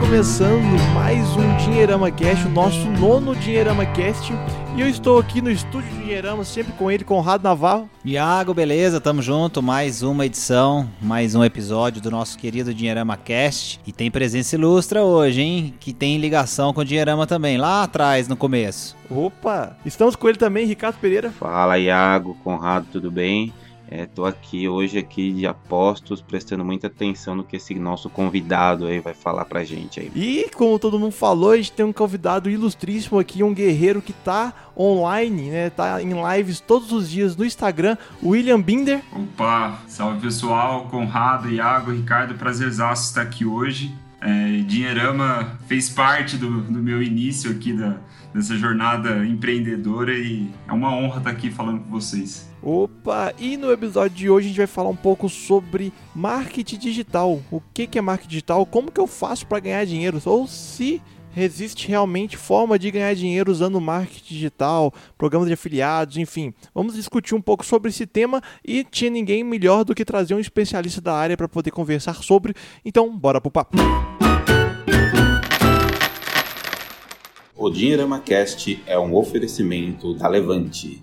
Começando mais um Dinheirama Cast, o nosso nono Dinheirama Cast. E eu estou aqui no estúdio de Dinheirama, sempre com ele, Conrado Navarro. Iago, beleza? Tamo junto. Mais uma edição, mais um episódio do nosso querido Dinheirama Cast. E tem presença ilustra hoje, hein? Que tem ligação com o Dinheirama também, lá atrás, no começo. Opa! Estamos com ele também, Ricardo Pereira. Fala, Iago, Conrado, tudo bem? Estou é, aqui hoje aqui de apostos, prestando muita atenção no que esse nosso convidado aí vai falar pra gente aí. E como todo mundo falou, a gente tem um convidado ilustríssimo aqui, um guerreiro que tá online, né? Tá em lives todos os dias no Instagram, William Binder. Opa, salve pessoal, Conrado, Iago, Ricardo, prazerzaço estar aqui hoje. É, Dinheirama fez parte do, do meu início aqui da, dessa jornada empreendedora e é uma honra estar aqui falando com vocês. Opa! E no episódio de hoje a gente vai falar um pouco sobre marketing digital. O que é marketing digital? Como que eu faço para ganhar dinheiro? Ou se existe realmente forma de ganhar dinheiro usando marketing digital, programas de afiliados, enfim. Vamos discutir um pouco sobre esse tema e tinha ninguém melhor do que trazer um especialista da área para poder conversar sobre. Então, bora pro papo. O Dinheirama Cast é um oferecimento da Levante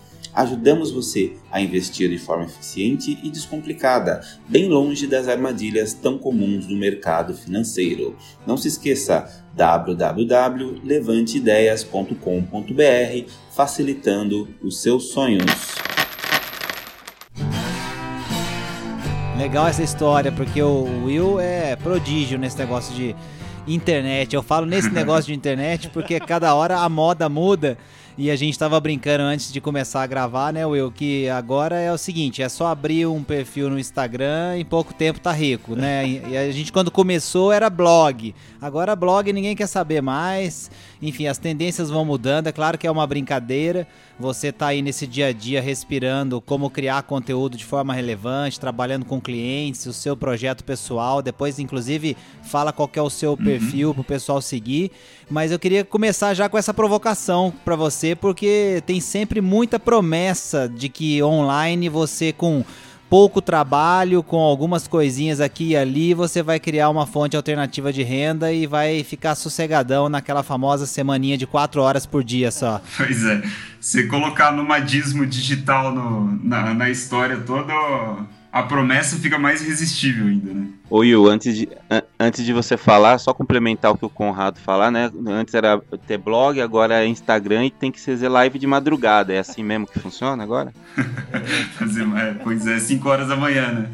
ajudamos você a investir de forma eficiente e descomplicada, bem longe das armadilhas tão comuns do mercado financeiro. Não se esqueça www.levanteideias.com.br, facilitando os seus sonhos. Legal essa história, porque o Will é prodígio nesse negócio de internet. Eu falo nesse negócio de internet porque cada hora a moda muda. E a gente tava brincando antes de começar a gravar, né, Will? Que agora é o seguinte: é só abrir um perfil no Instagram e em pouco tempo tá rico, né? E a gente, quando começou, era blog. Agora, blog ninguém quer saber mais. Enfim, as tendências vão mudando. É claro que é uma brincadeira. Você tá aí nesse dia a dia respirando como criar conteúdo de forma relevante, trabalhando com clientes, o seu projeto pessoal. Depois, inclusive, fala qual é o seu uhum. perfil uhum. pro pessoal seguir. Mas eu queria começar já com essa provocação para você, porque tem sempre muita promessa de que online você com pouco trabalho, com algumas coisinhas aqui e ali, você vai criar uma fonte alternativa de renda e vai ficar sossegadão naquela famosa semaninha de quatro horas por dia só. Pois é. Você colocar nomadismo digital no, na, na história toda a promessa fica mais irresistível ainda, né? Ô Will, antes de, an antes de você falar, só complementar o que o Conrado falar, né? Antes era ter blog, agora é Instagram e tem que ser live de madrugada. É assim mesmo que funciona agora? fazer, é, pois é, 5 horas da manhã, né?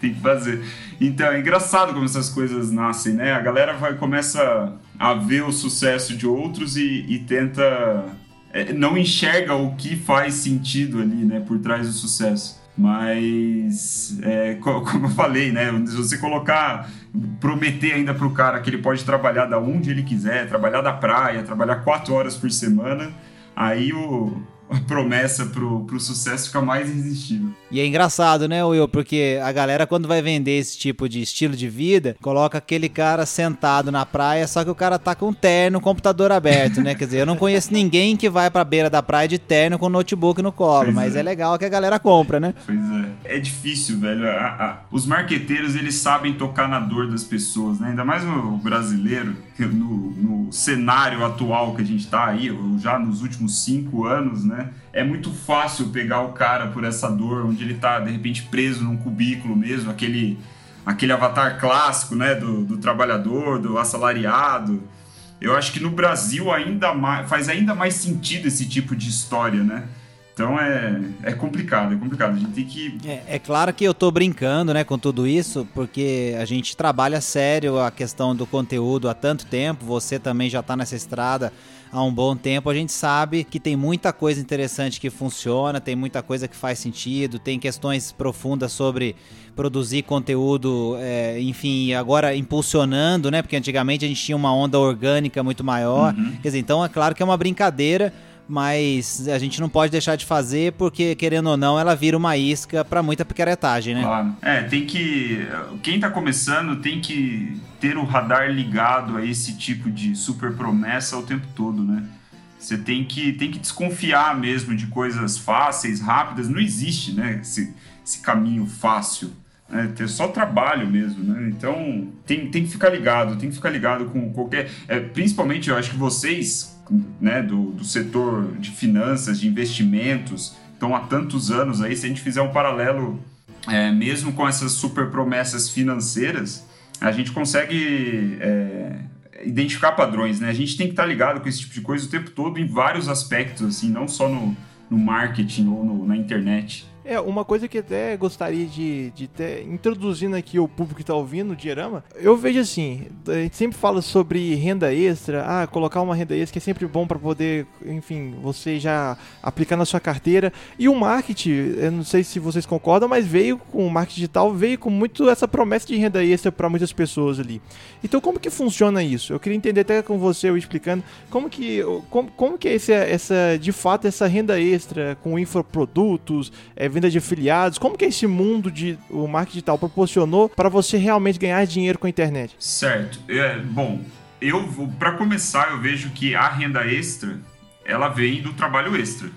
Tem que fazer. Então, é engraçado como essas coisas nascem, né? A galera vai começa a ver o sucesso de outros e, e tenta. É, não enxerga o que faz sentido ali, né? Por trás do sucesso. Mas, é, como eu falei, né? Se você colocar, prometer ainda para o cara que ele pode trabalhar da onde ele quiser, trabalhar da praia, trabalhar quatro horas por semana, aí o, a promessa pro, pro sucesso fica mais irresistível. E é engraçado, né, Will? Porque a galera, quando vai vender esse tipo de estilo de vida, coloca aquele cara sentado na praia, só que o cara tá com terno, computador aberto, né? Quer dizer, eu não conheço ninguém que vai pra beira da praia de terno com notebook no colo, pois mas é. é. legal que a galera compra, né? Pois é. É difícil, velho. Os marqueteiros, eles sabem tocar na dor das pessoas, né? Ainda mais o brasileiro, no, no cenário atual que a gente tá aí, já nos últimos cinco anos, né? Né? É muito fácil pegar o cara por essa dor, onde ele tá, de repente, preso num cubículo mesmo, aquele, aquele avatar clássico, né? Do, do trabalhador, do assalariado. Eu acho que no Brasil ainda mais, faz ainda mais sentido esse tipo de história, né? Então é, é complicado, é complicado. A gente tem que. É, é, claro que eu tô brincando né, com tudo isso, porque a gente trabalha sério a questão do conteúdo há tanto tempo. Você também já tá nessa estrada há um bom tempo, a gente sabe que tem muita coisa interessante que funciona, tem muita coisa que faz sentido, tem questões profundas sobre produzir conteúdo, é, enfim, agora impulsionando, né? Porque antigamente a gente tinha uma onda orgânica muito maior. Uhum. Quer dizer, então é claro que é uma brincadeira mas a gente não pode deixar de fazer porque, querendo ou não, ela vira uma isca para muita picaretagem, né? Claro. É, tem que. Quem tá começando tem que ter o radar ligado a esse tipo de super promessa o tempo todo, né? Você tem que, tem que desconfiar mesmo de coisas fáceis, rápidas. Não existe, né? Esse, esse caminho fácil. É, ter só trabalho mesmo, né? Então tem, tem que ficar ligado, tem que ficar ligado com qualquer. É, principalmente, eu acho que vocês, né, do, do setor de finanças, de investimentos, estão há tantos anos aí. Se a gente fizer um paralelo, é, mesmo com essas super promessas financeiras, a gente consegue é, identificar padrões, né? A gente tem que estar ligado com esse tipo de coisa o tempo todo em vários aspectos, assim, não só no, no marketing ou no, na internet. É, uma coisa que até gostaria de, de ter, introduzindo aqui o público que está ouvindo o Diorama, eu vejo assim, a gente sempre fala sobre renda extra, ah, colocar uma renda extra que é sempre bom para poder, enfim, você já aplicar na sua carteira. E o marketing, eu não sei se vocês concordam, mas veio com o marketing digital, veio com muito essa promessa de renda extra para muitas pessoas ali. Então como que funciona isso? Eu queria entender até com você, eu explicando, como que, como, como que é esse, essa, de fato, essa renda extra com infoprodutos, é, venda de afiliados? Como que é esse mundo de o marketing digital proporcionou para você realmente ganhar dinheiro com a internet? Certo. É, bom, eu para começar eu vejo que a renda extra ela vem do trabalho extra.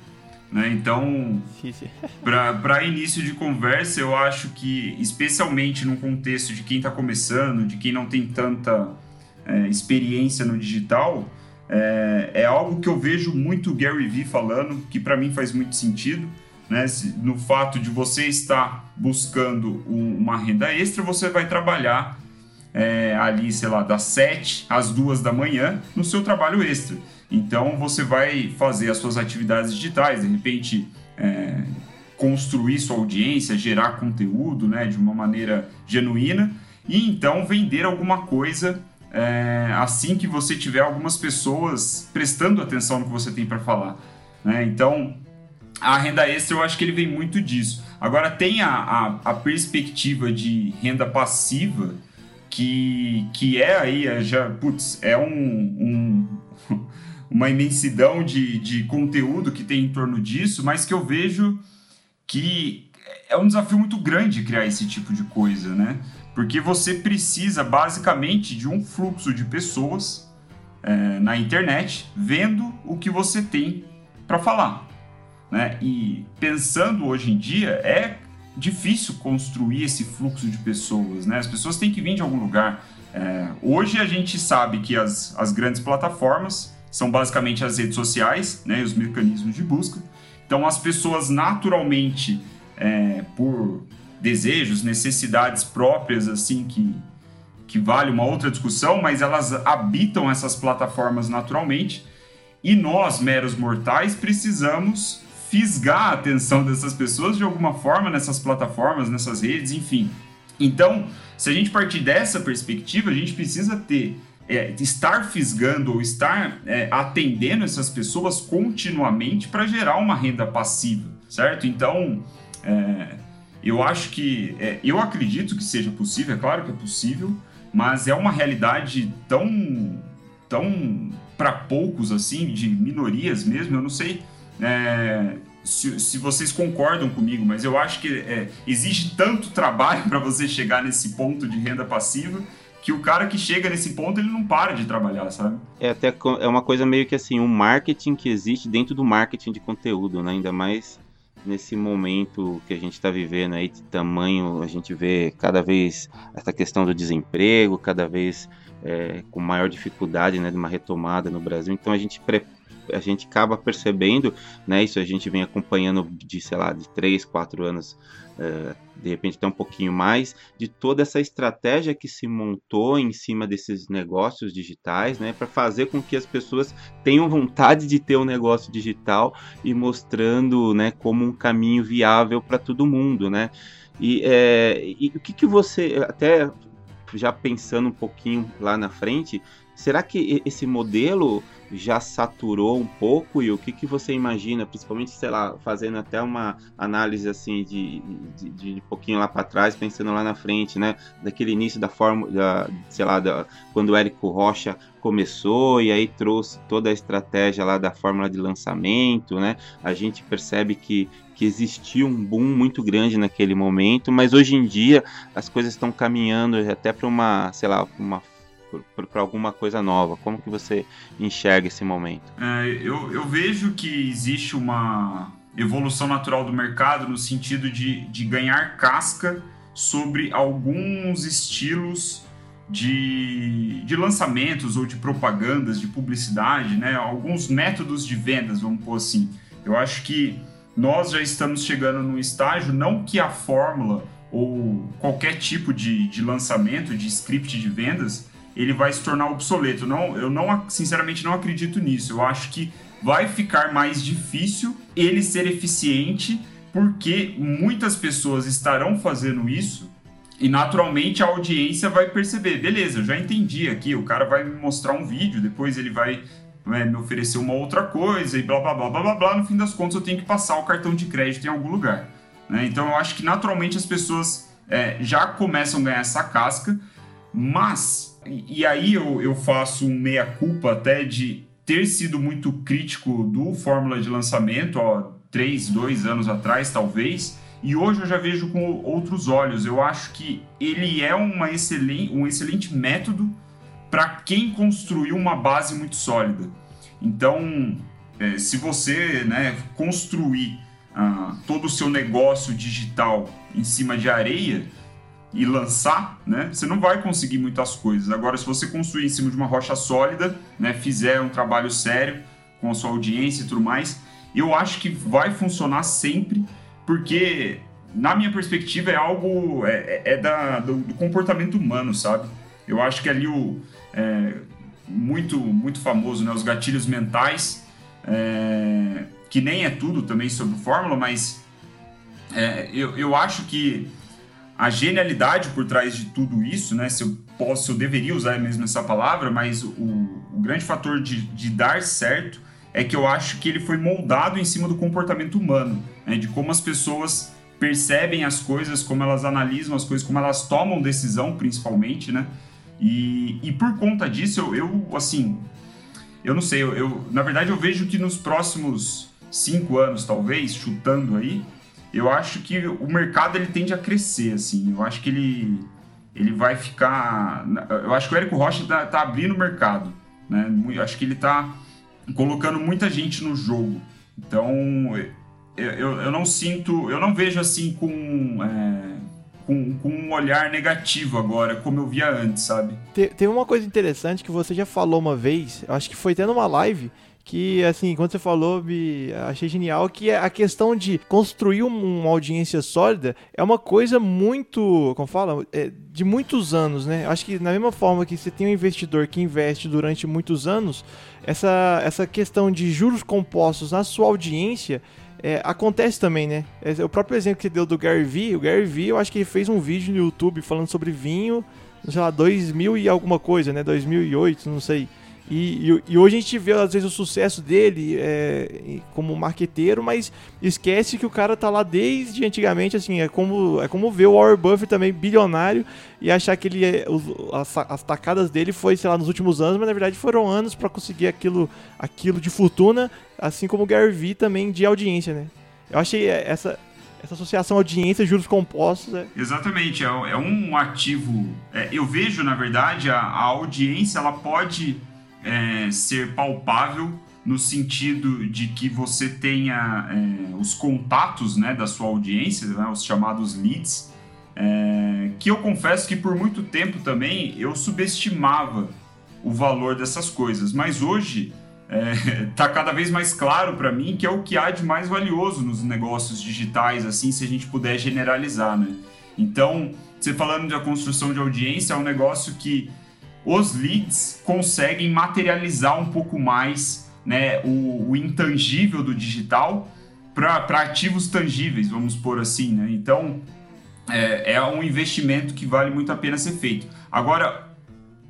Né? Então, para início de conversa, eu acho que, especialmente no contexto de quem está começando, de quem não tem tanta é, experiência no digital, é, é, algo que eu vejo muito Gary Vee falando, que para mim faz muito sentido, né? No fato de você estar buscando um, uma renda extra, você vai trabalhar é, ali, sei lá, das 7 às 2 da manhã no seu trabalho extra. Então você vai fazer as suas atividades digitais, de repente é, construir sua audiência, gerar conteúdo né, de uma maneira genuína e então vender alguma coisa é, assim que você tiver algumas pessoas prestando atenção no que você tem para falar. Né? Então a renda extra eu acho que ele vem muito disso. Agora tem a, a, a perspectiva de renda passiva que, que é aí, é já, putz, é um, um uma imensidão de, de conteúdo que tem em torno disso, mas que eu vejo que é um desafio muito grande criar esse tipo de coisa, né? Porque você precisa basicamente de um fluxo de pessoas é, na internet vendo o que você tem para falar. Né? E pensando hoje em dia, é difícil construir esse fluxo de pessoas. Né? As pessoas têm que vir de algum lugar. É, hoje a gente sabe que as, as grandes plataformas são basicamente as redes sociais né, e os mecanismos de busca. Então as pessoas naturalmente, é, por desejos, necessidades próprias, assim, que, que vale uma outra discussão, mas elas habitam essas plataformas naturalmente. E nós, meros mortais, precisamos fisgar a atenção dessas pessoas de alguma forma nessas plataformas, nessas redes, enfim. Então, se a gente partir dessa perspectiva, a gente precisa ter é, estar fisgando ou estar é, atendendo essas pessoas continuamente para gerar uma renda passiva, certo? Então, é, eu acho que, é, eu acredito que seja possível, é claro que é possível, mas é uma realidade tão, tão para poucos assim, de minorias mesmo. Eu não sei é, se, se, vocês concordam comigo, mas eu acho que é, existe tanto trabalho para você chegar nesse ponto de renda passiva que o cara que chega nesse ponto ele não para de trabalhar, sabe? É até é uma coisa meio que assim, um marketing que existe dentro do marketing de conteúdo, né? Ainda mais nesse momento que a gente está vivendo aí de tamanho, a gente vê cada vez essa questão do desemprego, cada vez é, com maior dificuldade, né, de uma retomada no Brasil. Então a gente a gente acaba percebendo, né? Isso a gente vem acompanhando de, sei lá, de 3, 4 anos, uh, de repente até um pouquinho mais, de toda essa estratégia que se montou em cima desses negócios digitais, né? Para fazer com que as pessoas tenham vontade de ter um negócio digital e mostrando, né, como um caminho viável para todo mundo, né? E, é, e o que, que você, até já pensando um pouquinho lá na frente, será que esse modelo já saturou um pouco e o que, que você imagina, principalmente, sei lá, fazendo até uma análise assim de, de, de um pouquinho lá para trás, pensando lá na frente, né, daquele início da fórmula, sei lá, da, quando o Érico Rocha começou e aí trouxe toda a estratégia lá da fórmula de lançamento, né, a gente percebe que, que existia um boom muito grande naquele momento, mas hoje em dia as coisas estão caminhando até para uma, sei lá, uma para alguma coisa nova? Como que você enxerga esse momento? É, eu, eu vejo que existe uma evolução natural do mercado no sentido de, de ganhar casca sobre alguns estilos de, de lançamentos ou de propagandas, de publicidade, né? alguns métodos de vendas, vamos pôr assim. Eu acho que nós já estamos chegando num estágio, não que a fórmula ou qualquer tipo de, de lançamento, de script de vendas, ele vai se tornar obsoleto. Não, eu não, sinceramente, não acredito nisso. Eu acho que vai ficar mais difícil ele ser eficiente, porque muitas pessoas estarão fazendo isso e naturalmente a audiência vai perceber, beleza, eu já entendi aqui, o cara vai me mostrar um vídeo, depois ele vai né, me oferecer uma outra coisa e blá blá blá blá blá no fim das contas eu tenho que passar o cartão de crédito em algum lugar. Né? Então eu acho que naturalmente as pessoas é, já começam a ganhar essa casca, mas e, aí eu, eu faço um meia-culpa até de ter sido muito crítico do Fórmula de lançamento, ó, três, dois anos atrás, talvez, e hoje eu já vejo com outros olhos. Eu acho que ele é uma um excelente método para quem construiu uma base muito sólida. Então, é, se você né, construir ah, todo o seu negócio digital em cima de areia, e lançar, né, você não vai conseguir muitas coisas. Agora, se você construir em cima de uma rocha sólida, né, fizer um trabalho sério com a sua audiência e tudo mais, eu acho que vai funcionar sempre, porque na minha perspectiva é algo é, é, é da, do, do, comportamento humano, sabe? Eu acho que ali o é, muito muito famoso, né, os gatilhos mentais, é, que nem é tudo também sobre fórmula, mas é, eu, eu acho que a genialidade por trás de tudo isso, né? Se eu posso, eu deveria usar mesmo essa palavra, mas o, o grande fator de, de, dar certo é que eu acho que ele foi moldado em cima do comportamento humano, né? de como as pessoas percebem as coisas, como elas analisam as coisas, como elas tomam decisão, principalmente, né? E, e por conta disso, eu, eu assim, eu não sei, eu, eu, na verdade eu vejo que nos próximos cinco anos, talvez, chutando aí, eu acho que o mercado ele tende a crescer, assim. Eu acho que ele, ele vai ficar. Eu acho que o Érico Rocha tá, tá abrindo o mercado, né? Eu acho que ele tá colocando muita gente no jogo. Então, eu, eu, eu não sinto, eu não vejo assim com, é, com, com, um olhar negativo agora, como eu via antes, sabe? Tem, uma coisa interessante que você já falou uma vez, acho que foi tendo uma live que, assim, quando você falou, me achei genial, que a questão de construir uma audiência sólida é uma coisa muito, como fala, é, de muitos anos, né? Acho que na mesma forma que você tem um investidor que investe durante muitos anos, essa, essa questão de juros compostos na sua audiência é, acontece também, né? É, o próprio exemplo que você deu do Gary Vee, o Gary Vee, eu acho que ele fez um vídeo no YouTube falando sobre vinho, sei lá, 2000 e alguma coisa, né? 2008, não sei. E, e, e, hoje a gente vê, às vezes, o sucesso dele é, como marqueteiro, mas esquece que o cara tá lá desde antigamente, assim, é como, é como ver o Warren Buffett também bilionário e achar que ele é, as, as tacadas dele foi, sei lá, nos últimos anos, mas na verdade foram anos para conseguir aquilo, aquilo de fortuna, assim como o Gary Vee também de audiência, né? Eu achei essa, essa associação audiência juros compostos é... exatamente é, é um ativo é, eu vejo na verdade a, a audiência ela pode é, ser palpável no sentido de que você tenha é, os contatos né, da sua audiência, né, os chamados leads, é, que eu confesso que por muito tempo também eu subestimava o valor dessas coisas, mas hoje está é, cada vez mais claro para mim que é o que há de mais valioso nos negócios digitais, assim, se a gente puder generalizar, né? Então, você falando da construção de audiência, é um negócio que os leads conseguem materializar um pouco mais né, o, o intangível do digital para ativos tangíveis, vamos por assim. Né? Então, é, é um investimento que vale muito a pena ser feito. Agora,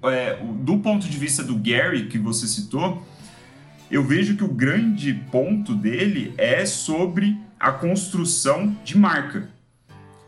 é, do ponto de vista do Gary, que você citou, eu vejo que o grande ponto dele é sobre a construção de marca,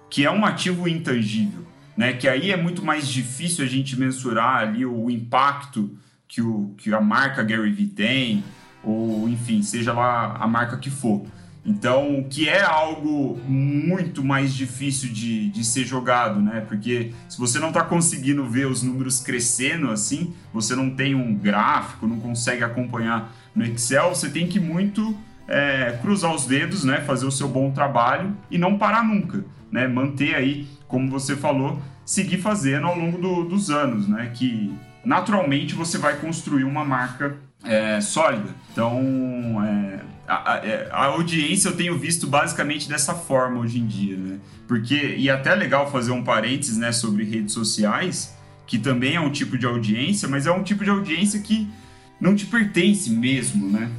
que é um ativo intangível, né? Que aí é muito mais difícil a gente mensurar ali o impacto que, o, que a marca Gary Vee tem, ou enfim, seja lá a marca que for. Então, que é algo muito mais difícil de, de ser jogado, né? Porque se você não está conseguindo ver os números crescendo assim, você não tem um gráfico, não consegue acompanhar no Excel, você tem que muito é, cruzar os dedos, né? Fazer o seu bom trabalho e não parar nunca, né? Manter aí, como você falou, seguir fazendo ao longo do, dos anos, né? Que naturalmente você vai construir uma marca é, sólida. Então, é, a, a, é, a, audiência eu tenho visto basicamente dessa forma hoje em dia, né? Porque, e até é legal fazer um parênteses, né, sobre redes sociais, que também é um tipo de audiência, mas é um tipo de audiência que não te pertence mesmo, né?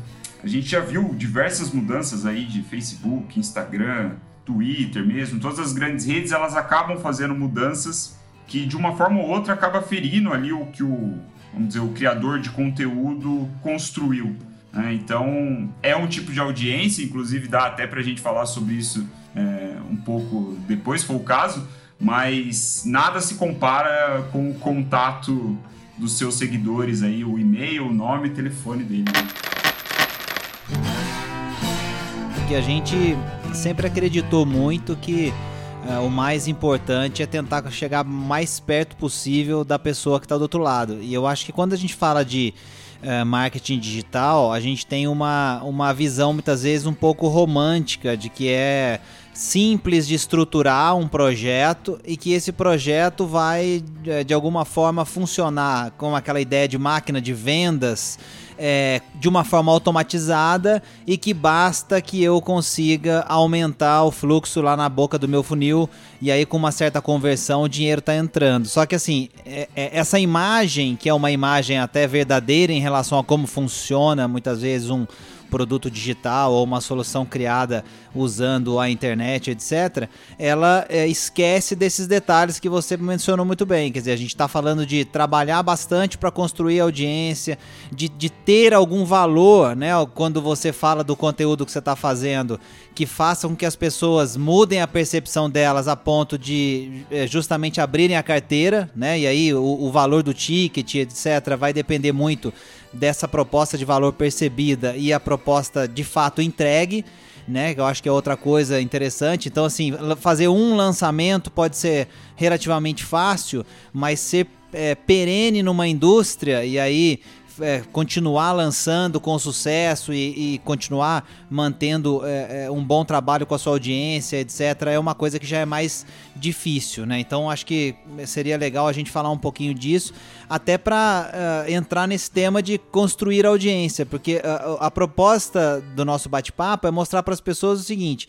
A gente já viu diversas mudanças aí de Facebook, Instagram, Twitter mesmo, todas as grandes redes, elas acabam fazendo mudanças que de uma forma ou outra acaba ferindo ali o que o, vamos dizer, o criador de conteúdo construiu. Né? Então, é um tipo de audiência, inclusive dá até para a gente falar sobre isso é, um pouco depois, se for o caso, mas nada se compara com o contato dos seus seguidores aí, o e-mail, o nome e telefone dele. Que a gente sempre acreditou muito que é, o mais importante é tentar chegar mais perto possível da pessoa que está do outro lado. E eu acho que quando a gente fala de é, marketing digital, a gente tem uma, uma visão muitas vezes um pouco romântica de que é simples de estruturar um projeto e que esse projeto vai é, de alguma forma funcionar com aquela ideia de máquina de vendas é, de uma forma automatizada e que basta que eu consiga aumentar o fluxo lá na boca do meu funil e aí com uma certa conversão o dinheiro está entrando. Só que assim, é, é, essa imagem, que é uma imagem até verdadeira em relação a como funciona muitas vezes um produto digital ou uma solução criada usando a internet, etc., ela é, esquece desses detalhes que você mencionou muito bem. Quer dizer, a gente está falando de trabalhar bastante para construir audiência, de, de ter algum valor, né? Quando você fala do conteúdo que você está fazendo, que faça com que as pessoas mudem a percepção delas a ponto de é, justamente abrirem a carteira, né? E aí o, o valor do ticket, etc., vai depender muito dessa proposta de valor percebida e a proposta de fato entregue, né? Eu acho que é outra coisa interessante. Então, assim, fazer um lançamento pode ser relativamente fácil, mas ser é, perene numa indústria e aí é, continuar lançando com sucesso e, e continuar mantendo é, é, um bom trabalho com a sua audiência, etc., é uma coisa que já é mais difícil, né? Então acho que seria legal a gente falar um pouquinho disso, até para uh, é, entrar nesse tema de construir audiência, porque uh, a proposta do nosso bate-papo é mostrar para as pessoas o seguinte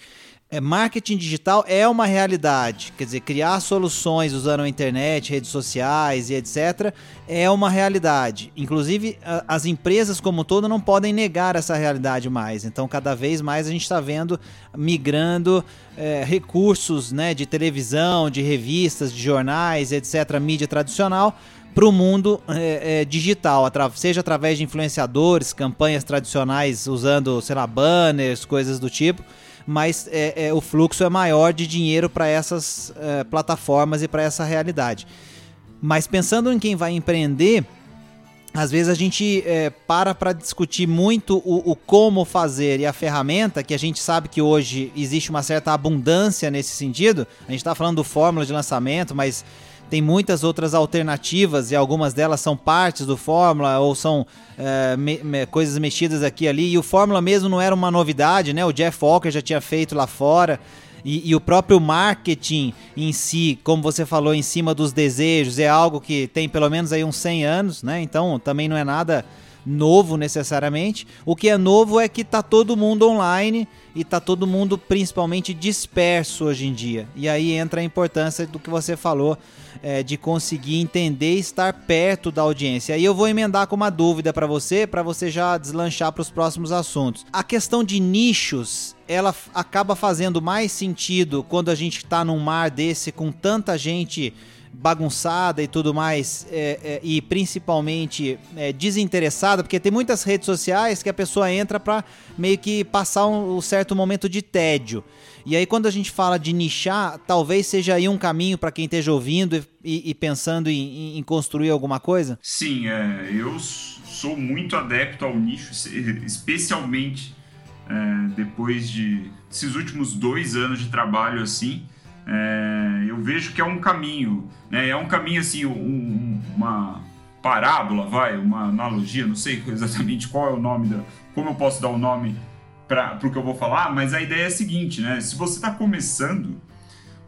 é, marketing digital é uma realidade. Quer dizer, criar soluções usando a internet, redes sociais e etc. é uma realidade. Inclusive, a, as empresas como um todo não podem negar essa realidade mais. Então, cada vez mais a gente está vendo migrando é, recursos né, de televisão, de revistas, de jornais, etc., mídia tradicional, para o mundo é, é, digital, seja através de influenciadores, campanhas tradicionais usando, sei lá, banners, coisas do tipo mas é, é, o fluxo é maior de dinheiro para essas é, plataformas e para essa realidade. Mas pensando em quem vai empreender, às vezes a gente é, para para discutir muito o, o, como fazer e a ferramenta, que a gente sabe que hoje existe uma certa abundância nesse sentido. A gente está falando do fórmula de lançamento, mas tem muitas outras alternativas e algumas delas são partes do Fórmula ou são é, me, me, coisas mexidas aqui e ali. E o Fórmula mesmo não era uma novidade, né? O Jeff Walker já tinha feito lá fora. E, e, o próprio marketing em si, como você falou, em cima dos desejos, é algo que tem pelo menos aí uns 100 anos, né? Então também não é nada novo necessariamente. O que é novo é que tá todo mundo online e tá todo mundo principalmente disperso hoje em dia. E aí entra a importância do que você falou é, de conseguir entender e estar perto da audiência. Aí eu vou emendar com uma dúvida para você, para você já deslanchar para os próximos assuntos. A questão de nichos, ela acaba fazendo mais sentido quando a gente está num mar desse com tanta gente bagunçada e tudo mais, é, é, e principalmente é, desinteressada, porque tem muitas redes sociais que a pessoa entra para meio que passar um, um, certo momento de tédio. E aí, quando a gente fala de nichar, talvez seja aí um caminho para quem esteja ouvindo e, e pensando em, em, construir alguma coisa? Sim, é, eu sou muito adepto ao nicho, especialmente é, depois de esses últimos dois anos de trabalho assim é, eu vejo que é um caminho, né? É um caminho assim, um, uma parábola, vai, uma analogia, não sei exatamente qual é o nome da, como eu posso dar o nome para o que eu vou falar, mas a ideia é a seguinte, né? Se você está começando,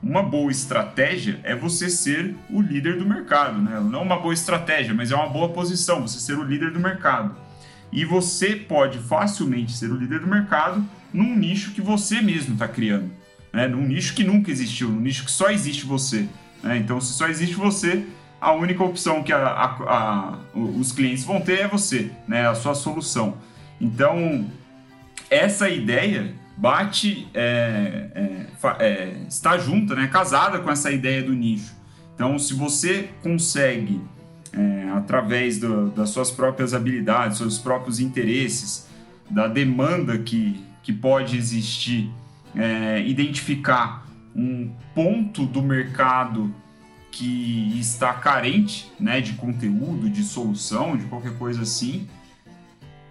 uma boa estratégia é você ser o líder do mercado, né? Não uma boa estratégia, mas é uma boa posição, você ser o líder do mercado. E você pode facilmente ser o líder do mercado num nicho que você mesmo está criando né? num nicho que nunca existiu, num nicho que só existe você. Né? Então, se só existe você, a única opção que a, a, a, os clientes vão ter é você, né? a sua solução. Então, essa ideia bate, é, é, é, está junta, né? casada com essa ideia do nicho. Então, se você consegue, é, através do, das suas próprias habilidades, seus próprios interesses, da demanda que, que pode existir é, identificar um ponto do mercado que está carente né, de conteúdo, de solução, de qualquer coisa assim,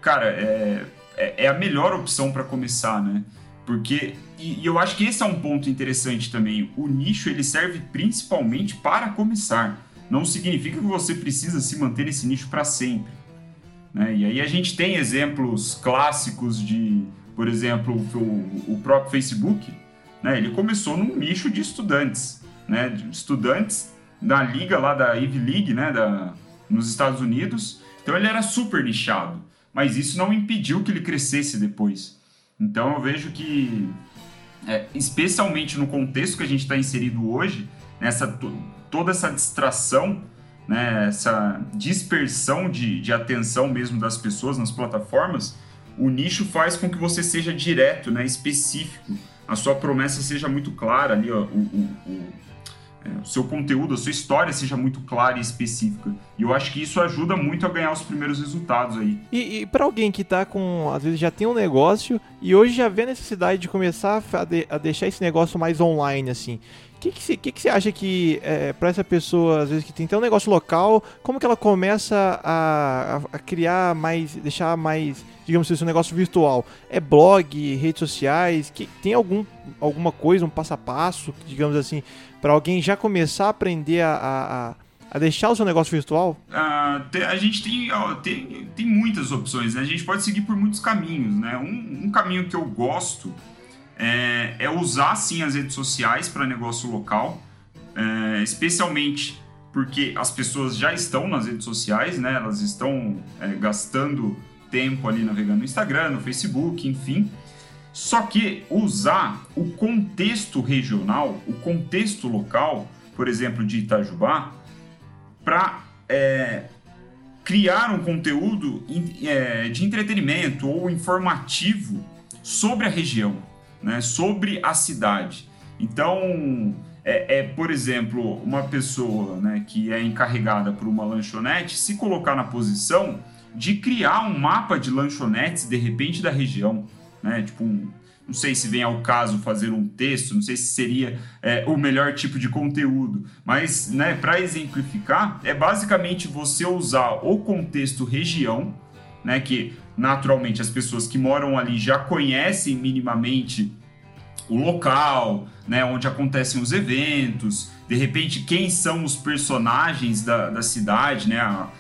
cara, é, é, é a melhor opção para começar, né? Porque, e, e, eu acho que esse é um ponto interessante também, o nicho ele serve principalmente para começar. Não significa que você precisa se manter nesse nicho para sempre. Né? E aí a gente tem exemplos clássicos de por exemplo, o, o próprio Facebook, né, ele começou num nicho de estudantes, né, de estudantes da liga lá da Ivy League, né, da, nos Estados Unidos. Então ele era super nichado, mas isso não impediu que ele crescesse depois. Então eu vejo que, é, especialmente no contexto que a gente está inserido hoje, nessa toda essa distração, né, essa dispersão de, de atenção mesmo das pessoas nas plataformas, o nicho faz com que você seja direto, né, específico. A sua promessa seja muito clara ali, ó, o, o, o, seu conteúdo, a sua história seja muito clara e específica. E eu acho que isso ajuda muito a ganhar os primeiros resultados aí. E, e para alguém que tá com, às vezes já tem um negócio e hoje já vê a necessidade de começar a, de, a deixar esse negócio mais online, assim que que você que que acha que é, para essa pessoa às vezes que tem, tem um negócio local, como que ela começa a, a, criar mais, deixar mais, digamos assim, um negócio virtual? É blog, redes sociais? Que tem algum alguma coisa, um passo a passo, digamos assim, para alguém já começar a aprender a, a, a deixar o seu negócio virtual? Uh, a gente tem, tem, tem muitas opções, né? A gente pode seguir por muitos caminhos, né? Um, um caminho que eu gosto é, é usar sim as redes sociais para negócio local, é, especialmente porque as pessoas já estão nas redes sociais, né? Elas estão é, gastando tempo ali navegando no Instagram, no Facebook, enfim. Só que usar o contexto regional, o contexto local, por exemplo, de Itajubá, para é, criar um conteúdo é, de entretenimento ou informativo sobre a região né, sobre a cidade. Então, é, é, por exemplo, uma pessoa né, que é encarregada por uma lanchonete se colocar na posição de criar um mapa de lanchonetes, de repente, da região. Né? Tipo, um, não sei se vem ao caso fazer um texto, não sei se seria é, o melhor tipo de conteúdo, mas né, para exemplificar, é basicamente você usar o contexto região, né, que naturalmente as pessoas que moram ali já conhecem minimamente o local, né, onde acontecem os eventos, de repente quem são os personagens da, da cidade, né, a,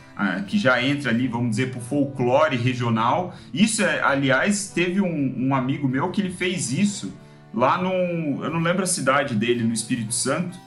que já entra ali, vamos dizer, para o folclore regional. Isso, é, aliás, teve um, um, amigo meu que ele fez isso lá no, eu não lembro a cidade dele, no Espírito Santo,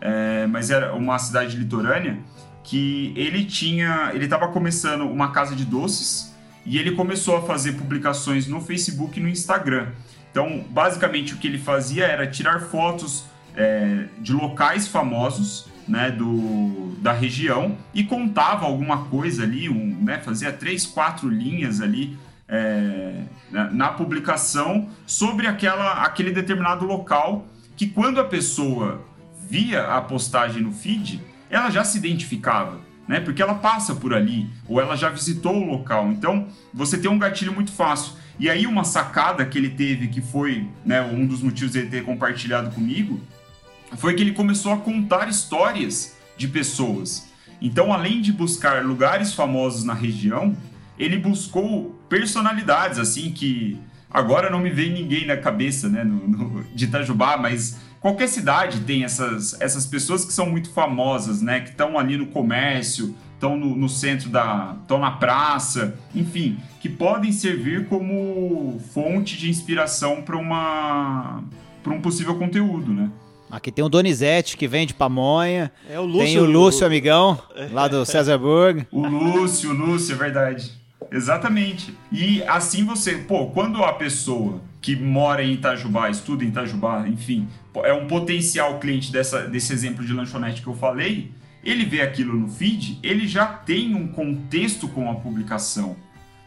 é, mas era uma cidade litorânea, que ele tinha, ele estava começando uma casa de doces e ele começou a fazer publicações no Facebook e no Instagram. Então, basicamente, o que ele fazia era tirar fotos é, de locais famosos né, do, da região e contava alguma coisa ali, um, né, fazia três, quatro linhas ali é, na, na, publicação sobre aquela, aquele determinado local que quando a pessoa via a postagem no feed, ela já se identificava, né? Porque ela passa por ali, ou ela já visitou o local. Então, você tem um gatilho muito fácil. E aí, uma sacada que ele teve, que foi né, um dos motivos de ele ter compartilhado comigo, foi que ele começou a contar histórias de pessoas. Então, além de buscar lugares famosos na região, ele buscou personalidades, assim, que agora não me vem ninguém na cabeça, né, no, no, de Itajubá, mas qualquer cidade tem essas, essas pessoas que são muito famosas, né, que estão ali no comércio, estão no, no, centro da. estão na praça, enfim, que podem servir como fonte de inspiração para uma. para um possível conteúdo, né? Aqui tem o Donizete que vem de Pamonha. É o Lúcio. Tem o Lúcio, amigão, lá do Cesarburg. O Lúcio, o Lúcio, é verdade. Exatamente. E assim você, pô, quando a pessoa que mora em Itajubá, estuda em Itajubá, enfim, é um potencial cliente dessa, desse exemplo de lanchonete que eu falei, ele vê aquilo no feed, ele já tem um contexto com a publicação.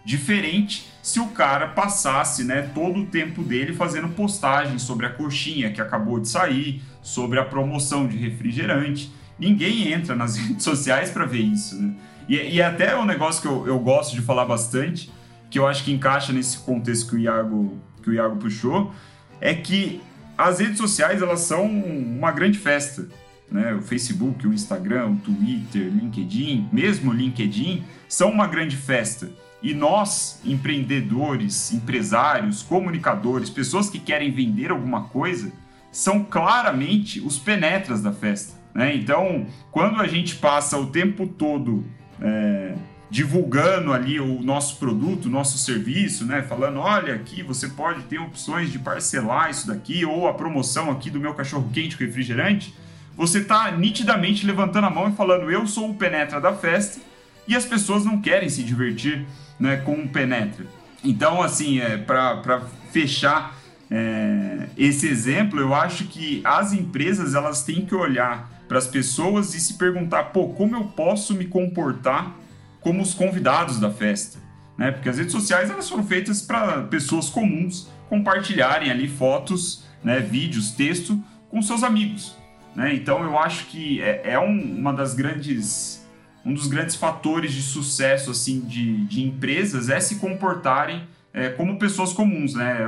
Diferente se o cara passasse né, todo o tempo dele fazendo postagens sobre a coxinha que acabou de sair, sobre a promoção de refrigerante. Ninguém entra nas redes sociais para ver isso. Né? E, e até um negócio que eu, eu gosto de falar bastante, que eu acho que encaixa nesse contexto que o Iago, que o Iago puxou, é que as redes sociais elas são uma grande festa. Né? O Facebook, o Instagram, o Twitter, LinkedIn, mesmo o LinkedIn, são uma grande festa. E nós, empreendedores, empresários, comunicadores, pessoas que querem vender alguma coisa, são claramente os penetras da festa. Né? Então, quando a gente passa o tempo todo é, divulgando ali o nosso produto, o nosso serviço, né? Falando, olha, aqui você pode ter opções de parcelar isso daqui, ou a promoção aqui do meu cachorro quente com refrigerante. Você está nitidamente levantando a mão e falando, eu sou o penetra da festa, e as pessoas não querem se divertir né, com o penetra. Então, assim, é, para fechar é, esse exemplo, eu acho que as empresas elas têm que olhar para as pessoas e se perguntar, pô, como eu posso me comportar como os convidados da festa, né? Porque as redes sociais elas foram feitas para pessoas comuns compartilharem ali fotos, né, vídeos, texto com seus amigos, né? Então eu acho que é, é um, uma das grandes um dos grandes fatores de sucesso assim de, de empresas é se comportarem é, como pessoas comuns, né?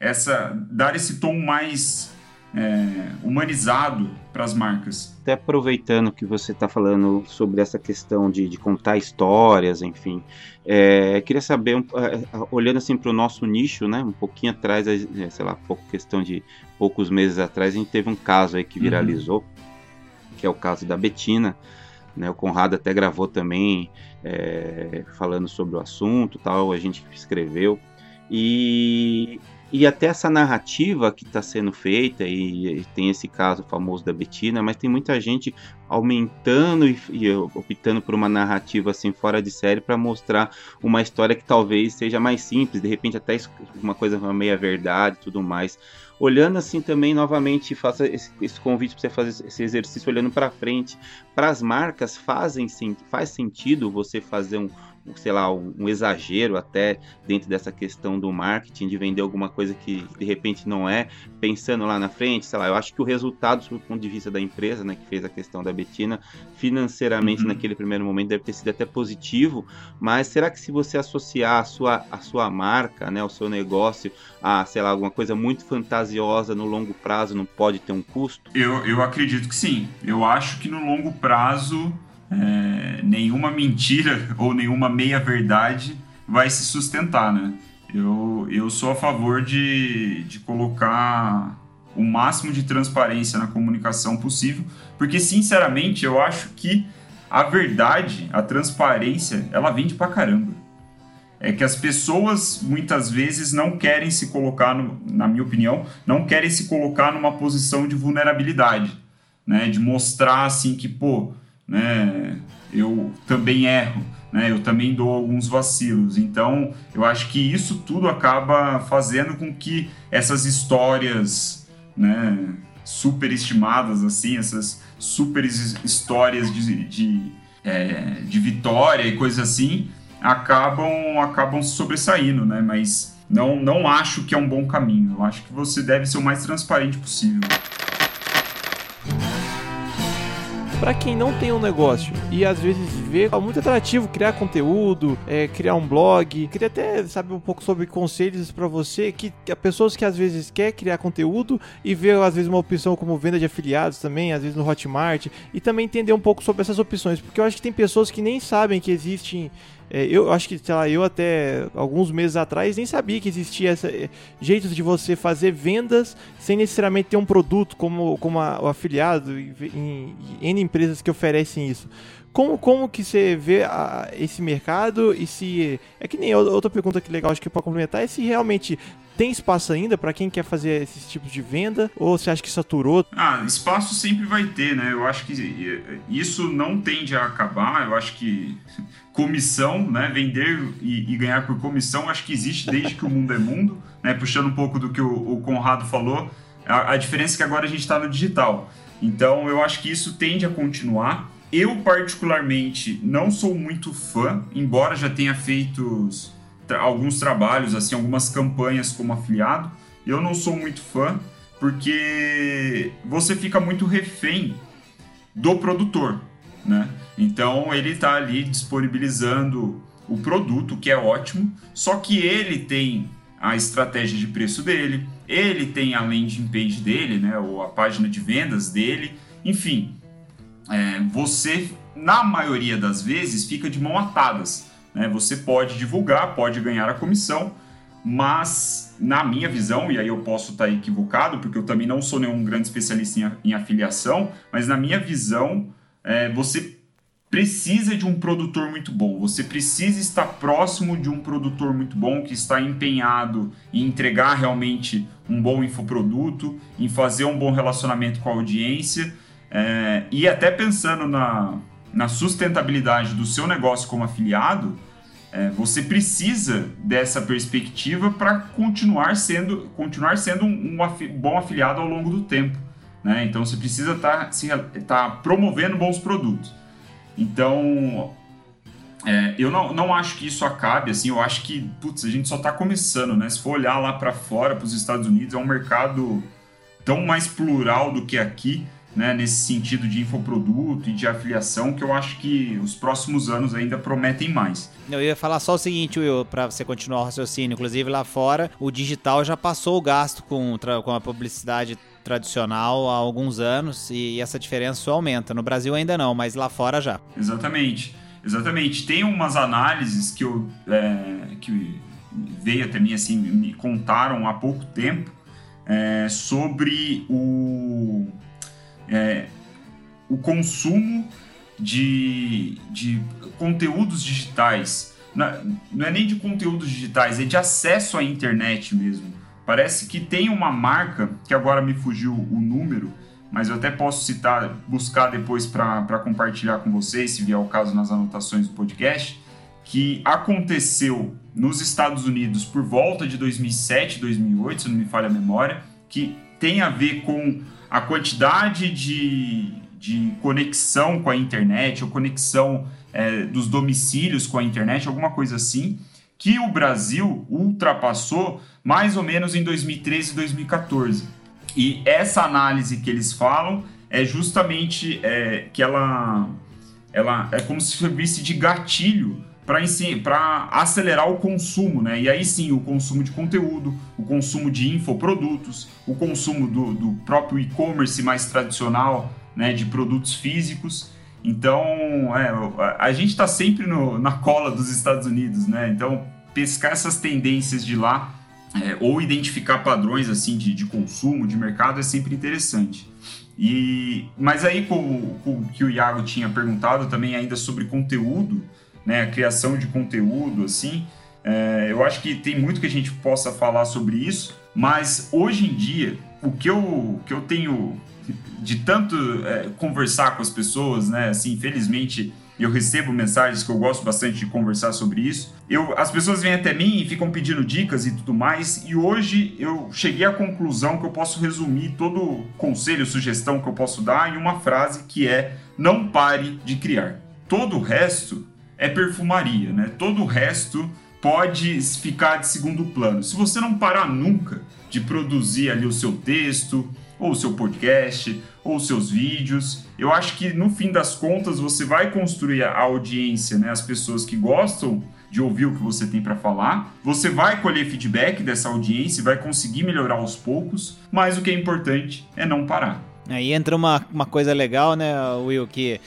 Essa dar esse tom mais é, humanizado para as marcas. Até aproveitando que você está falando sobre essa questão de, de contar histórias, enfim, é, queria saber, um, é, olhando assim para o nosso nicho, né, um pouquinho atrás, é, sei lá, pouco questão de poucos meses atrás, a gente teve um caso aí que uhum. viralizou, uhum. que é o caso da Betina. Né, o Conrado até gravou também é, falando sobre o assunto, tal. A gente escreveu e e até essa narrativa que está sendo feita, e, e, tem esse caso famoso da Betina, mas tem muita gente aumentando e, e optando por uma narrativa assim fora de série para mostrar uma história que talvez seja mais simples, de repente até uma coisa uma meia verdade tudo mais. Olhando assim também, novamente, faça esse, esse convite para você fazer esse exercício olhando para frente. Para as marcas, fazem sim, faz sentido você fazer um, sei lá, um exagero até dentro dessa questão do marketing, de vender alguma coisa que de repente não é, pensando lá na frente, sei lá, eu acho que o resultado, do ponto de vista da empresa, né, que fez a questão da Betina, financeiramente uhum. naquele primeiro momento deve ter sido até positivo, mas será que se você associar a sua, a sua marca, né, o seu negócio a, sei lá, alguma coisa muito fantasiosa no longo prazo não pode ter um custo? Eu, eu acredito que sim. Eu acho que no longo prazo é, nenhuma mentira ou nenhuma meia-verdade vai se sustentar, né? Eu, eu sou a favor de, de colocar o máximo de transparência na comunicação possível, porque sinceramente eu acho que a verdade, a transparência, ela vende pra caramba. É que as pessoas muitas vezes não querem se colocar, no, na minha opinião, não querem se colocar numa posição de vulnerabilidade, né? De mostrar assim que, pô, né? Eu também erro, né? Eu também dou alguns vacilos. Então, eu acho que isso tudo acaba fazendo com que essas histórias, né, superestimadas assim, essas super histórias de, de, é, de vitória e coisas assim, acabam acabam sobressaindo, né? Mas não não acho que é um bom caminho. Eu acho que você deve ser o mais transparente possível. Para quem não tem um negócio. E às vezes vê é muito atrativo criar conteúdo, é, criar um blog, queria até saber um pouco sobre conselhos para você que, que pessoas que às vezes quer criar conteúdo e vê às vezes uma opção como venda de afiliados também, às vezes no Hotmart e também entender um pouco sobre essas opções, porque eu acho que tem pessoas que nem sabem que existem é, eu acho que, sei lá, eu até alguns meses atrás nem sabia que existia essa, é, jeitos de você fazer vendas sem necessariamente ter um produto como, como a, o afiliado em, em, em empresas que oferecem isso. Como, como que você vê a, esse mercado e se. É que nem outra pergunta que legal, acho que para complementar, é se realmente tem espaço ainda para quem quer fazer esses tipos de venda? Ou você acha que saturou? Ah, espaço sempre vai ter, né? Eu acho que isso não tende a acabar. Eu acho que comissão, né? Vender e, e ganhar por comissão, acho que existe desde que o mundo é mundo, né? Puxando um pouco do que o, o Conrado falou, a, a diferença é que agora a gente está no digital. Então eu acho que isso tende a continuar. Eu, particularmente, não sou muito fã, embora já tenha feito tra alguns trabalhos, assim, algumas campanhas como afiliado. Eu não sou muito fã, porque você fica muito refém do produtor, né? Então ele está ali disponibilizando o produto, que é ótimo, só que ele tem a estratégia de preço dele, ele tem a landing page dele, né, ou a página de vendas dele, enfim, é, você, na maioria das vezes, fica de mão atadas. Né? Você pode divulgar, pode ganhar a comissão, mas na minha visão, e aí eu posso estar equivocado, porque eu também não sou nenhum grande especialista em, em afiliação, mas na minha visão, é, você precisa de um produtor muito bom, você precisa estar próximo de um produtor muito bom que está empenhado em entregar realmente um bom infoproduto, em fazer um bom relacionamento com a audiência é, e até pensando na, na sustentabilidade do seu negócio como afiliado, é, você precisa dessa perspectiva para continuar sendo, continuar sendo um, um bom afiliado ao longo do tempo. Né? Então você precisa estar tá, tá promovendo bons produtos. Então é, eu não, não acho que isso acabe, assim, eu acho que putz, a gente só está começando, né? Se for olhar lá para fora, para os Estados Unidos, é um mercado tão mais plural do que aqui né, nesse sentido de infoproduto e de afiliação, que eu acho que os próximos anos ainda prometem mais. Eu ia falar só o seguinte, Will, para você continuar o raciocínio. Inclusive lá fora, o digital já passou o gasto com, com a publicidade tradicional há alguns anos e essa diferença só aumenta. No Brasil ainda não, mas lá fora já. Exatamente. Exatamente. Tem umas análises que eu é, que veio até mim assim, me contaram há pouco tempo é, sobre o é, o consumo de, de conteúdos digitais. Não é nem de conteúdos digitais, é de acesso à internet mesmo. Parece que tem uma marca, que agora me fugiu o número, mas eu até posso citar, buscar depois para compartilhar com vocês, se vier o caso nas anotações do podcast, que aconteceu nos Estados Unidos por volta de 2007, 2008, se não me falha a memória, que tem a ver com a quantidade de, de conexão com a internet, ou conexão é, dos domicílios com a internet, alguma coisa assim, que o Brasil ultrapassou mais ou menos em 2013 e 2014. E essa análise que eles falam é justamente é, que ela, ela é como se servisse de gatilho para acelerar o consumo, né? E aí sim, o consumo de conteúdo, o consumo de infoprodutos, o consumo do, do próprio e-commerce mais tradicional, né? De produtos físicos. Então, é, a gente está sempre no, na cola dos Estados Unidos, né? Então, pescar essas tendências de lá é, ou identificar padrões assim de, de consumo, de mercado é sempre interessante. E, mas aí, com, com o que o Iago tinha perguntado também ainda sobre conteúdo, né, a criação de conteúdo, assim. É, eu acho que tem muito que a gente possa falar sobre isso, mas hoje em dia, o que eu, que eu tenho de tanto é, conversar com as pessoas, né, assim, infelizmente eu recebo mensagens que eu gosto bastante de conversar sobre isso. Eu, as pessoas vêm até mim e ficam pedindo dicas e tudo mais, e hoje eu cheguei à conclusão que eu posso resumir todo conselho, sugestão que eu posso dar em uma frase que é: não pare de criar. Todo o resto é perfumaria, né? Todo o resto pode ficar de segundo plano. Se você não parar nunca de produzir ali o seu texto, ou seu podcast, ou seus vídeos. Eu acho que no fim das contas você vai construir a audiência, né, as pessoas que gostam de ouvir o que você tem para falar. Você vai colher feedback dessa audiência vai conseguir melhorar aos poucos, mas o que é importante é não parar. Aí entra uma, uma coisa legal, né, Will, que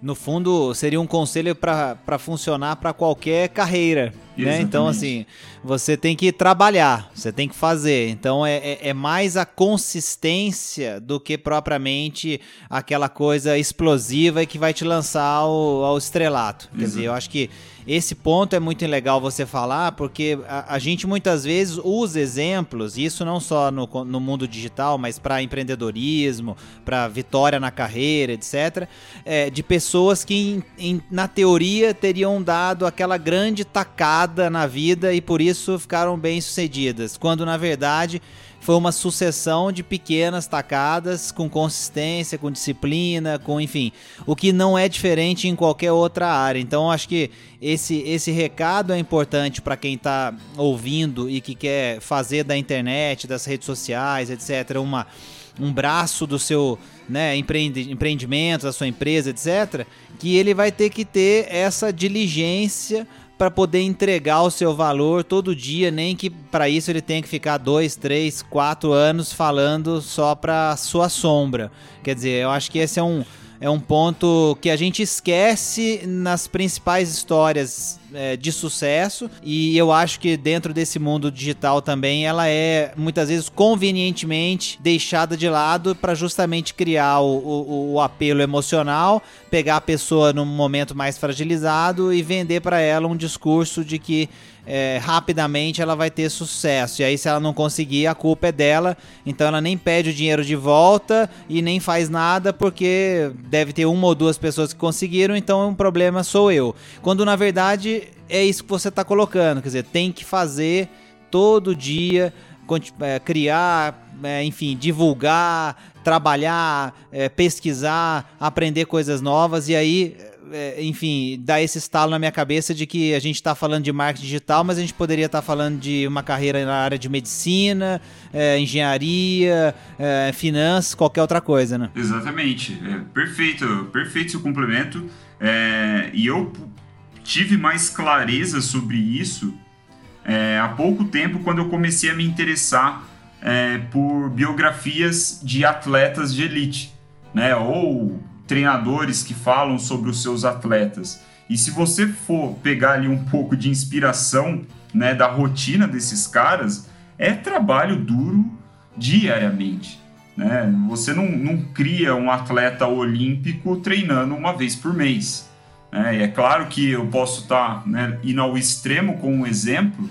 no fundo seria um conselho para funcionar para qualquer carreira. Né? Então, assim, você tem que trabalhar, você tem que fazer. Então, é, é, é, mais a consistência do que propriamente aquela coisa explosiva que vai te lançar ao, ao estrelato. Quer dizer, eu acho que esse ponto é muito legal você falar, porque a, a gente muitas vezes usa exemplos, isso não só no, no mundo digital, mas para empreendedorismo, para vitória na carreira, etc., é, de pessoas que, em, em, na teoria, teriam dado aquela grande tacada na vida e por isso ficaram bem-sucedidas, quando na verdade foi uma sucessão de pequenas tacadas com consistência, com disciplina, com enfim, o que não é diferente em qualquer outra área. Então acho que esse, esse recado é importante para quem está ouvindo e que quer fazer da internet, das redes sociais, etc, uma um braço do seu né, empreendimento, da sua empresa, etc., que ele vai ter que ter essa diligência para poder entregar o seu valor todo dia, nem que para isso ele tenha que ficar dois, três, quatro anos falando só para sua sombra. Quer dizer, eu acho que esse é um é um ponto que a gente esquece nas principais histórias é, de sucesso. E eu acho que dentro desse mundo digital também ela é muitas vezes convenientemente deixada de lado para justamente criar o, o, o, apelo emocional, pegar a pessoa num momento mais fragilizado e vender para ela um discurso de que é, rapidamente ela vai ter sucesso. E aí, se ela não conseguir, a culpa é dela. Então, ela nem pede o dinheiro de volta e nem faz nada porque deve ter uma ou duas pessoas que conseguiram. Então, um problema sou eu. Quando na verdade é isso que você está colocando. Quer dizer, tem que fazer todo dia, é, criar, é, enfim, divulgar, trabalhar, é, pesquisar, aprender coisas novas e aí é, enfim, dá esse estalo na minha cabeça de que a gente está falando de marketing digital, mas a gente poderia estar tá falando de uma carreira na área de medicina, é, engenharia, é, finanças, qualquer outra coisa, né? Exatamente. É, perfeito, perfeito seu complemento. É, e eu tive mais clareza sobre isso é, há pouco tempo, quando eu comecei a me interessar por biografias de atletas de elite, né? Ou treinadores que falam sobre os seus atletas. E se você for pegar ali um pouco de inspiração né, da rotina desses caras, é trabalho duro diariamente. Né? Você não, não cria um atleta olímpico treinando uma vez por mês. Né? É claro que eu posso estar tá, né, indo ao extremo com um exemplo,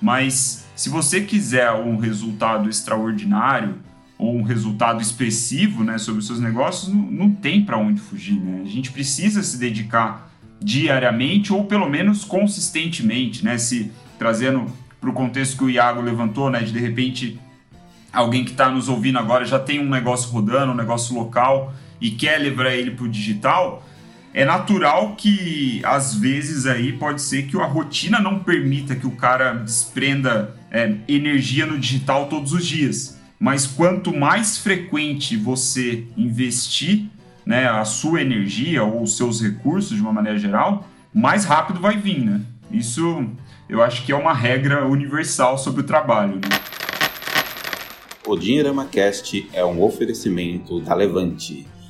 mas se você quiser um resultado extraordinário, ou um resultado expressivo né, sobre os seus negócios, não, não tem para onde fugir. Né? A gente precisa se dedicar diariamente ou pelo menos consistentemente, né? Se trazendo para o contexto que o Iago levantou, né? De de repente alguém que está nos ouvindo agora já tem um negócio rodando, um negócio local e quer levar ele para o digital, é natural que às vezes aí pode ser que a rotina não permita que o cara desprenda é, energia no digital todos os dias. Mas quanto mais frequente você investir né, a sua energia ou os seus recursos de uma maneira geral, mais rápido vai vir, né? Isso eu acho que é uma regra universal sobre o trabalho. Né? O Dinheirama Cast é um oferecimento da Levante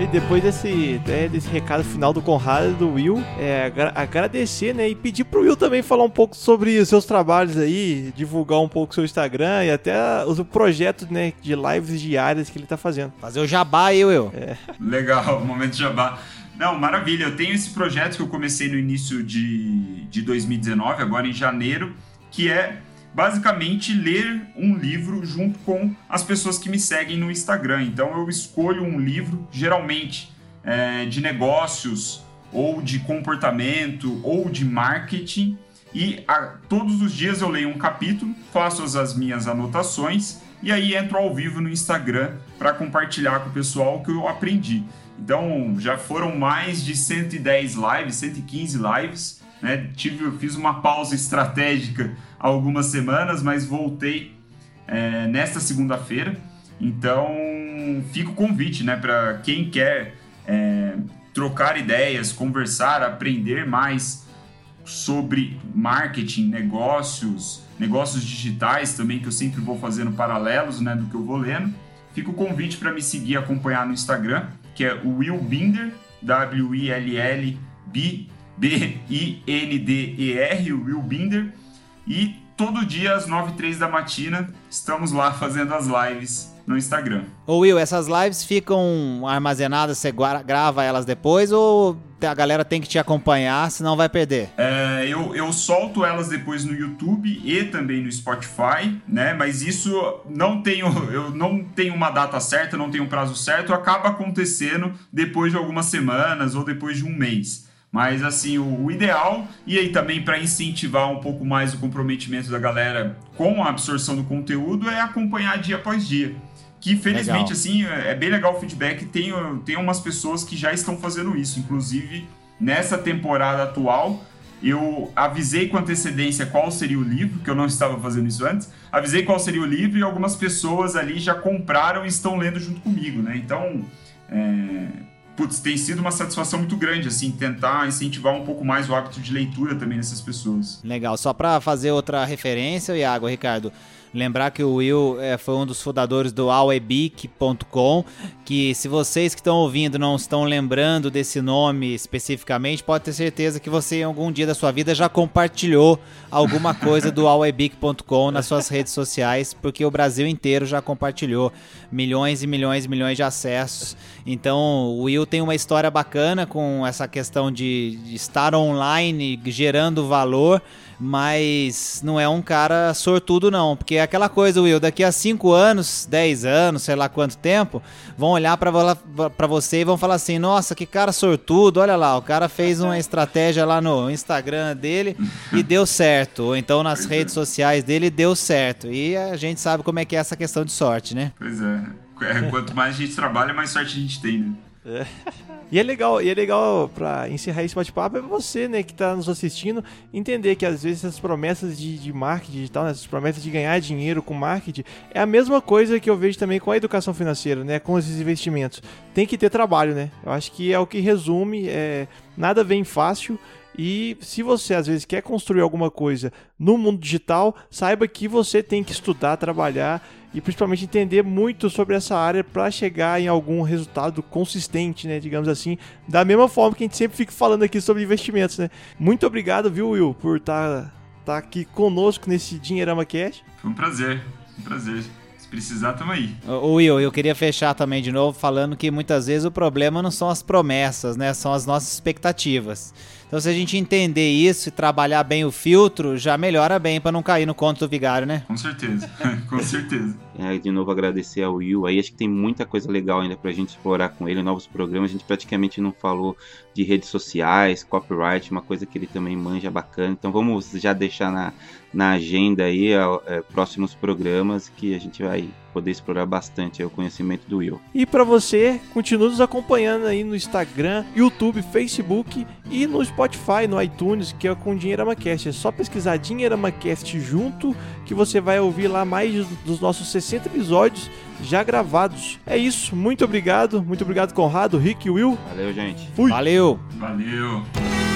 E depois desse, né, desse recado final do Conrado e do Will, é, agradecer, né? E pedir pro Will também falar um pouco sobre os seus trabalhos aí, divulgar um pouco o seu Instagram e até os projetos, né, de lives diárias que ele tá fazendo. Fazer o jabá aí, Will. É. Legal, momento jabá. Não, maravilha. Eu tenho esse projeto que eu comecei no início de, de 2019, agora em janeiro, que é basicamente ler um livro junto com as pessoas que me seguem no Instagram. Então eu escolho um livro, geralmente é, de negócios, ou de comportamento, ou de marketing, e a, todos os dias eu leio um capítulo, faço as, as minhas anotações e aí entro ao vivo no Instagram para compartilhar com o pessoal o que eu aprendi. Então já foram mais de 110 lives, 115 lives. Né? Tive, fiz uma pausa estratégica algumas semanas, mas voltei é, nesta segunda-feira. Então fica o convite né, para quem quer é, trocar ideias, conversar, aprender mais sobre marketing, negócios, negócios digitais também, que eu sempre vou fazendo paralelos né, do que eu vou lendo. Fica o convite para me seguir e acompanhar no Instagram que é o Will Binder, W-I-L-L-B-B-I-N-D-E-R, o Will Binder. E todo dia às 9 h da matina estamos lá fazendo as lives no Instagram. Ô Will, essas lives ficam armazenadas, você grava elas depois ou a galera tem que te acompanhar, senão vai perder? É, eu, eu solto elas depois no YouTube e também no Spotify, né? Mas isso não tenho, eu não tenho uma data certa, não tenho um prazo certo, acaba acontecendo depois de algumas semanas ou depois de um mês. Mas assim, o, o ideal, e aí também para incentivar um pouco mais o comprometimento da galera com a absorção do conteúdo, é acompanhar dia após dia. Que felizmente, legal. assim, é, é bem legal o feedback. Tem, tem umas pessoas que já estão fazendo isso. Inclusive, nessa temporada atual, eu avisei com antecedência qual seria o livro, que eu não estava fazendo isso antes. Avisei qual seria o livro e algumas pessoas ali já compraram e estão lendo junto comigo, né? Então, é... putz, tem sido uma satisfação muito grande, assim, tentar incentivar um pouco mais o hábito de leitura também nessas pessoas. Legal. Só para fazer outra referência, Iago, Ricardo, Lembrar que o Will é, foi um dos fundadores do awebic.com, que se vocês que estão ouvindo não estão lembrando desse nome especificamente, pode ter certeza que você em algum dia da sua vida já compartilhou alguma coisa do awebic.com nas suas redes sociais, porque o Brasil inteiro já compartilhou milhões e milhões e milhões de acessos. Então, o Will tem uma história bacana com essa questão de estar online gerando valor mas não é um cara sortudo não, porque é aquela coisa, Will, daqui a 5 anos, 10 anos, sei lá quanto tempo, vão olhar para você e vão falar assim, nossa, que cara sortudo, olha lá, o cara fez uma estratégia lá no Instagram dele e deu certo, ou então nas redes é. sociais dele deu certo, e a gente sabe como é que é essa questão de sorte, né? Pois é, é quanto mais a gente trabalha, mais sorte a gente tem, né? É. E é legal, e é legal para encerrar esse bate-papo é você, né, que está nos assistindo, entender que às vezes essas promessas de, de marketing digital, né, essas promessas de ganhar dinheiro com marketing, é a mesma coisa que eu vejo também com a educação financeira, né, com esses investimentos. Tem que ter trabalho, né? Eu acho que é o que resume, é, nada vem fácil. E se você às vezes quer construir alguma coisa no mundo digital, saiba que você tem que estudar, trabalhar e principalmente entender muito sobre essa área para chegar em algum resultado consistente, né, digamos assim, da mesma forma que a gente sempre fica falando aqui sobre investimentos, né. Muito obrigado, viu, Will, por estar tá, tá aqui conosco nesse Dinheirama Cash. Foi um prazer, um prazer. Se precisar, tamo aí. O Will, eu queria fechar também de novo falando que muitas vezes o problema não são as promessas, né, são as nossas expectativas. Então, se a gente entender isso e trabalhar bem o filtro, já melhora bem para não cair no conto do vigário, né? Com certeza, com certeza. É, de novo agradecer ao Will aí, acho que tem muita coisa legal ainda pra gente explorar com ele, novos programas, a gente praticamente não falou de redes sociais, copyright, uma coisa que ele também manja bacana, então vamos já deixar na, na agenda aí é, próximos programas que a gente vai poder explorar bastante o conhecimento do Will. E para você, continue nos acompanhando aí no Instagram, YouTube, Facebook e no Spotify, no iTunes, que é com Dinheirama Cast. É só pesquisar Dinheirama Cast junto que você vai ouvir lá mais dos nossos 60 episódios já gravados. É isso, muito obrigado, muito obrigado Conrado, Rick e Will. Valeu, gente. Fui. Valeu. Valeu.